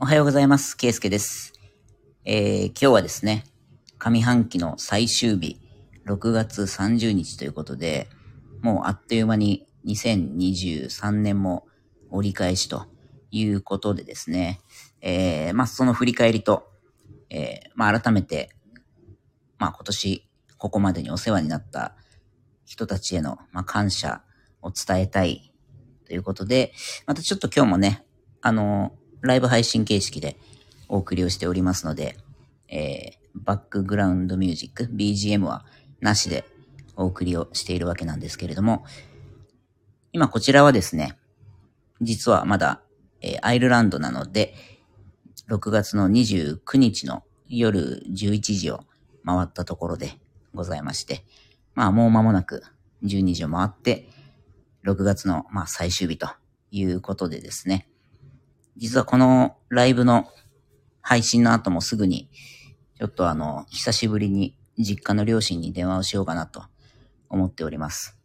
おはようございます。ケイスケです。えー、今日はですね、上半期の最終日、6月30日ということで、もうあっという間に2023年も折り返しということでですね、えー、まあその振り返りと、えー、まあ改めて、まあ今年ここまでにお世話になった人たちへの、まあ、感謝を伝えたいということで、またちょっと今日もね、あの、ライブ配信形式でお送りをしておりますので、えー、バックグラウンドミュージック、BGM はなしでお送りをしているわけなんですけれども、今こちらはですね、実はまだ、えーアイルランドなので、6月の29日の夜11時を回ったところでございまして、まあもう間もなく12時を回って、6月のまあ最終日ということでですね、実はこのライブの配信の後もすぐに、ちょっとあの、久しぶりに実家の両親に電話をしようかなと思っております。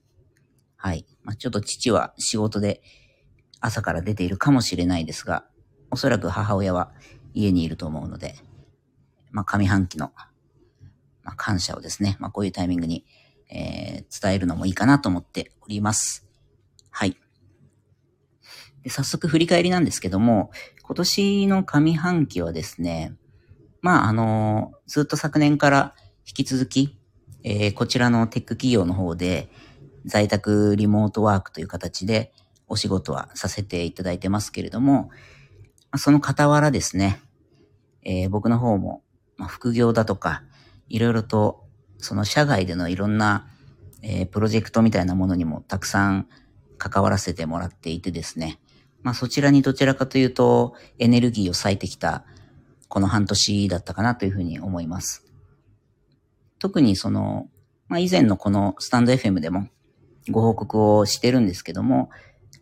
はい。まあ、ちょっと父は仕事で朝から出ているかもしれないですが、おそらく母親は家にいると思うので、まあ、上半期の、まあ、感謝をですね、まあ、こういうタイミングに、えー伝えるのもいいかなと思っております。はい。で早速振り返りなんですけども、今年の上半期はですね、まあ、あの、ずっと昨年から引き続き、えーこちらのテック企業の方で、在宅リモートワークという形でお仕事はさせていただいてますけれども、その傍らですね、えー僕の方も、まあ、副業だとか、いろいろと、その社外でのいろんな、えープロジェクトみたいなものにもたくさん関わらせてもらっていてですね、まあそちらにどちらかというとエネルギーを割いてきたこの半年だったかなというふうに思います。特にその、まあ以前のこのスタンド FM でもご報告をしてるんですけども、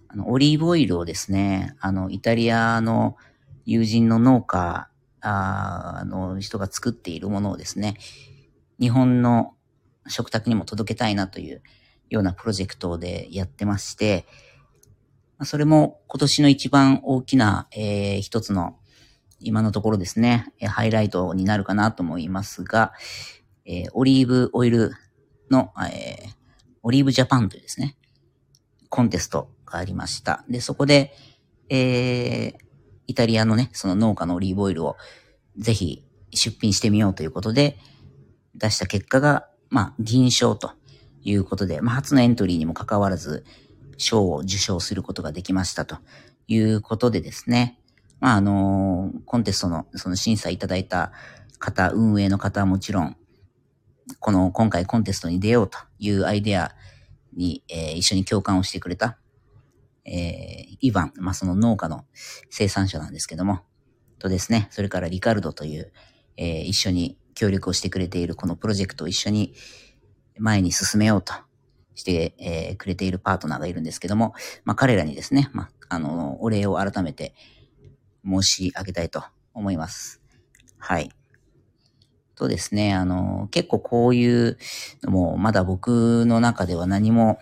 あの、オリーブオイルをですね、あの、イタリアの友人の農家あの人が作っているものをですね、日本の食卓にも届けたいなというようなプロジェクトでやってまして、まあそれも今年の一番大きな、えー一つの今のところですね、ハイライトになるかなと思いますが、えーオリーブオイルの、えーオリーブジャパンというですね、コンテストがありました。で、そこで、えーイタリアのね、その農家のオリーブオイルをぜひ出品してみようということで、出した結果が、まあ、銀賞ということで、まあ、初のエントリーにもかかわらず、賞を受賞することができましたということでですね、まあ、あのコンテストのその審査いただいた方、運営の方はもちろん、この今回コンテストに出ようというアイデアに、えー一緒に共感をしてくれた、えーイヴァン、まあ、その農家の生産者なんですけども、とですね、それからリカルドという、えー一緒に協力をしてくれているこのプロジェクトを一緒に前に進めようとして、えーくれているパートナーがいるんですけども、まあ、彼らにですね、まあ、あの、お礼を改めて申し上げたいと思います。はい。とですね、あの、結構こういうのも、まだ僕の中では何も、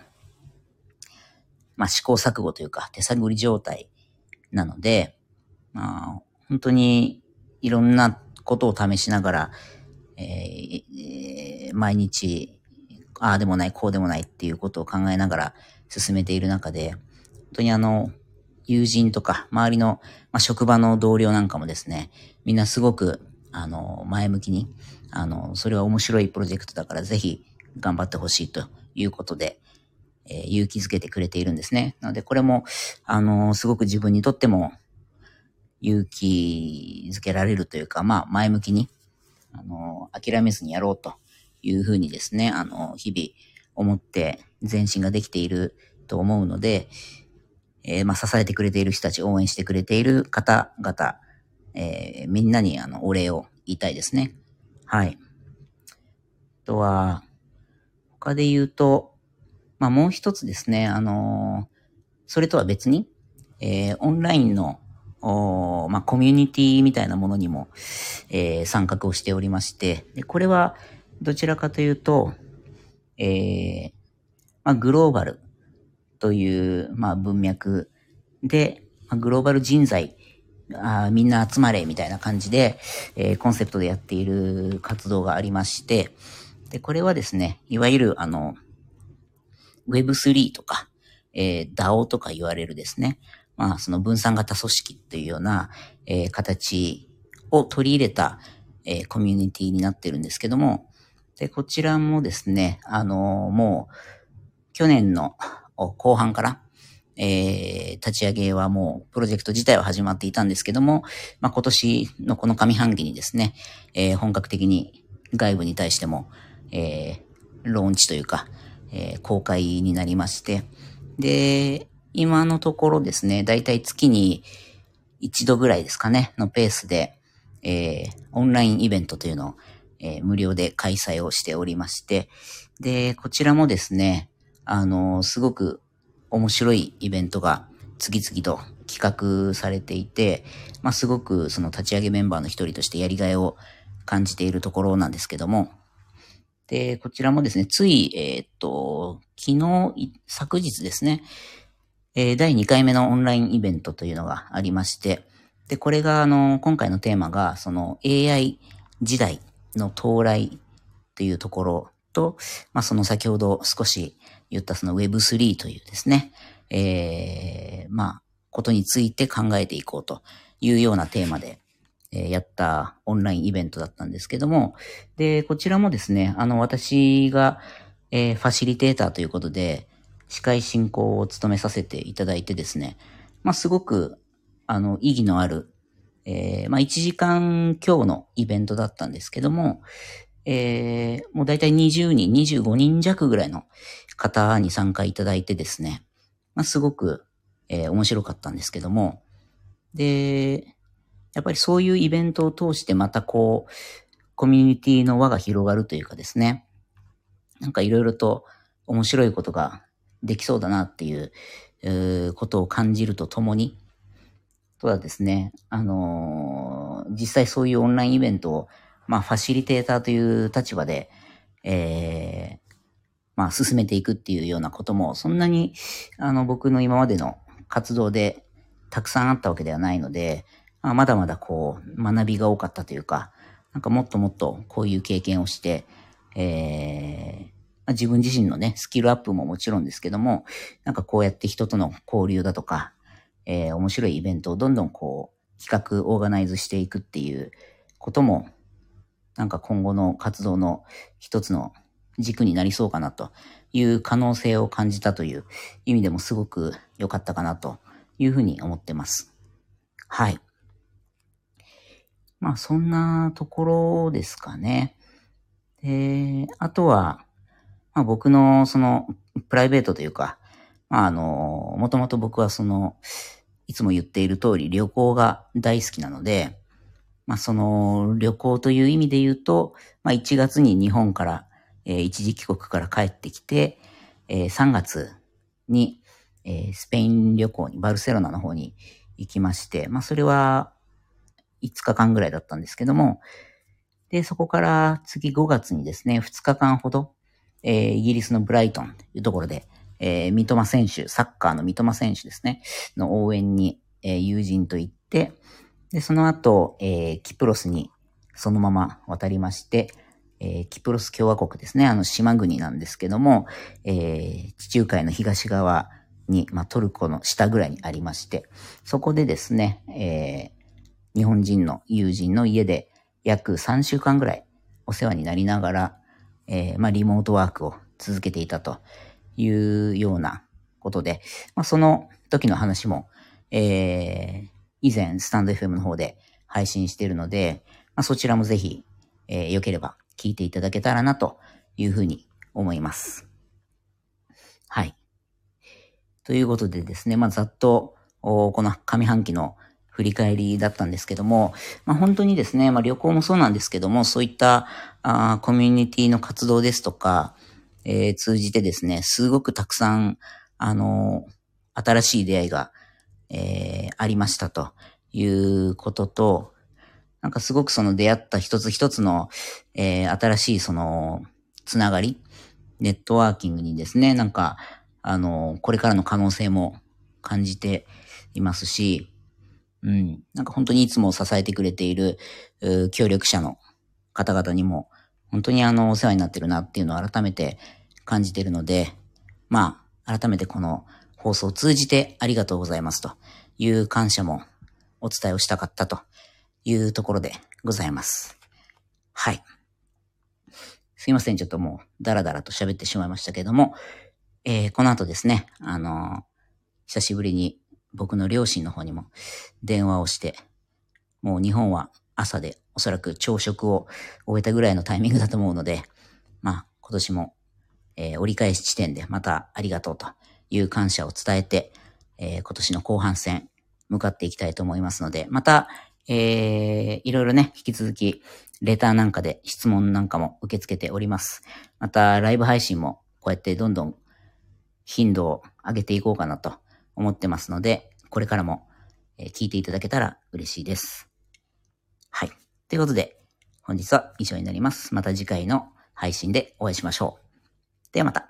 まあ、試行錯誤というか、手探り状態なので、まあ、本当にいろんなことを試しながら、えーえ毎日、ああでもない、こうでもないっていうことを考えながら進めている中で、本当にあの、友人とか、周りの、まあ、職場の同僚なんかもですね、みんなすごく、あの、前向きに、あの、それは面白いプロジェクトだからぜひ頑張ってほしいということで、えー勇気づけてくれているんですね。なので、これも、あの、すごく自分にとっても勇気づけられるというか、まあ、前向きに、あの、諦めずにやろうというふうにですね、あの、日々思って前進ができていると思うので、えーまあ、支えてくれている人たち、応援してくれている方々、えーみんなに、あの、お礼を言いたいですね。はい。あとは、他で言うと、まあ、もう一つですね、あのそれとは別に、えーオンラインの、おまあ、コミュニティみたいなものにも、えー参画をしておりまして、でこれはどちらかというと、えーまあ、グローバルという、まあ、文脈で、まあ、グローバル人材あみんな集まれみたいな感じで、えー、コンセプトでやっている活動がありまして、で、これはですね、いわゆるあの、Web3 とか、えー、DAO とか言われるですね、まあ、その分散型組織っていうような、えー、形を取り入れた、えー、コミュニティになってるんですけども、で、こちらもですね、あの、もう、去年の後半から、えー、立ち上げはもう、プロジェクト自体は始まっていたんですけども、まあ、今年のこの上半期にですね、えー、本格的に外部に対しても、えー、ローンチというか、えー、公開になりまして、で、今のところですね、だいたい月に一度ぐらいですかね、のペースで、えー、オンラインイベントというのを、えー、無料で開催をしておりまして、で、こちらもですね、あのー、すごく面白いイベントが次々と企画されていて、まあ、すごくその立ち上げメンバーの一人としてやりがいを感じているところなんですけども、で、こちらもですね、つい、えー、っと、昨日、昨日ですね、えー、第2回目のオンラインイベントというのがありまして、で、これが、あの、今回のテーマが、その AI 時代の到来というところと、まあ、その先ほど少し言ったその Web3 というですね、えー、まあ、ことについて考えていこうというようなテーマで、えやったオンラインイベントだったんですけども、で、こちらもですね、あの、私が、えー、ファシリテーターということで、司会進行を務めさせていただいてですね、まあ、すごく、あの、意義のある、えー、まあ、1時間強のイベントだったんですけども、えー、もうだいたい20人、25人弱ぐらいの方に参加いただいてですね、まあ、すごく、えー、面白かったんですけども、で、やっぱりそういうイベントを通してまたこう、コミュニティの輪が広がるというかですね、なんかいろいろと面白いことができそうだなっていう、うことを感じるとともに、ただですね、あのー、実際そういうオンラインイベントを、まあ、ファシリテーターという立場で、えー、まあ、進めていくっていうようなことも、そんなに、あの、僕の今までの活動でたくさんあったわけではないので、まあ、まだまだこう、学びが多かったというか、なんかもっともっとこういう経験をして、えー、自分自身のね、スキルアップももちろんですけども、なんかこうやって人との交流だとか、えー、面白いイベントをどんどんこう、企画、オーガナイズしていくっていうことも、なんか今後の活動の一つの軸になりそうかなという可能性を感じたという意味でもすごく良かったかなというふうに思ってます。はい。まあそんなところですかね。で、あとは、まあ僕のそのプライベートというか、まああの、もともと僕はその、いつも言っている通り旅行が大好きなので、まあその旅行という意味で言うと、まあ1月に日本から、えー、一時帰国から帰ってきて、えー、3月に、えー、スペイン旅行に、バルセロナの方に行きまして、まあそれは5日間ぐらいだったんですけども、で、そこから次5月にですね、2日間ほど、えー、イギリスのブライトンというところで、えー、三笘選手、サッカーの三笘選手ですね、の応援に、えー、友人と行って、で、その後、えー、キプロスにそのまま渡りまして、えー、キプロス共和国ですね、あの島国なんですけども、えー、地中海の東側に、まあ、トルコの下ぐらいにありまして、そこでですね、えー、日本人の友人の家で約3週間ぐらいお世話になりながら、えー、まあ、リモートワークを続けていたと。いうようなことで、まあ、その時の話も、えー、以前スタンド FM の方で配信しているので、まあ、そちらもぜひ、えー、良ければ聞いていただけたらなというふうに思います。はい。ということでですね、まあ、ざっと、この上半期の振り返りだったんですけども、まあ、本当にですね、まあ、旅行もそうなんですけども、そういったあコミュニティの活動ですとか、えー、通じてですね、すごくたくさん、あの、新しい出会いが、えー、ありましたということと、なんかすごくその出会った一つ一つの、えー、新しいその、つながり、ネットワーキングにですね、なんか、あの、これからの可能性も感じていますし、うん。なんか本当にいつも支えてくれている、協力者の方々にも、本当にあの、お世話になってるなっていうのを改めて感じているので、まあ、改めてこの放送を通じてありがとうございますという感謝もお伝えをしたかったというところでございます。はい。すいません。ちょっともう、ダラダラと喋ってしまいましたけども、えー、この後ですね、あのー、久しぶりに僕の両親の方にも電話をして、もう日本は朝でおそらく朝食を終えたぐらいのタイミングだと思うので、まあ今年も、えー、折り返し地点でまたありがとうという感謝を伝えて、えー、今年の後半戦向かっていきたいと思いますので、また、えー、いろいろね、引き続き、レターなんかで質問なんかも受け付けております。また、ライブ配信もこうやってどんどん頻度を上げていこうかなと思ってますので、これからも聞いていただけたら嬉しいです。はい。ということで、本日は以上になります。また次回の配信でお会いしましょう。ではまた。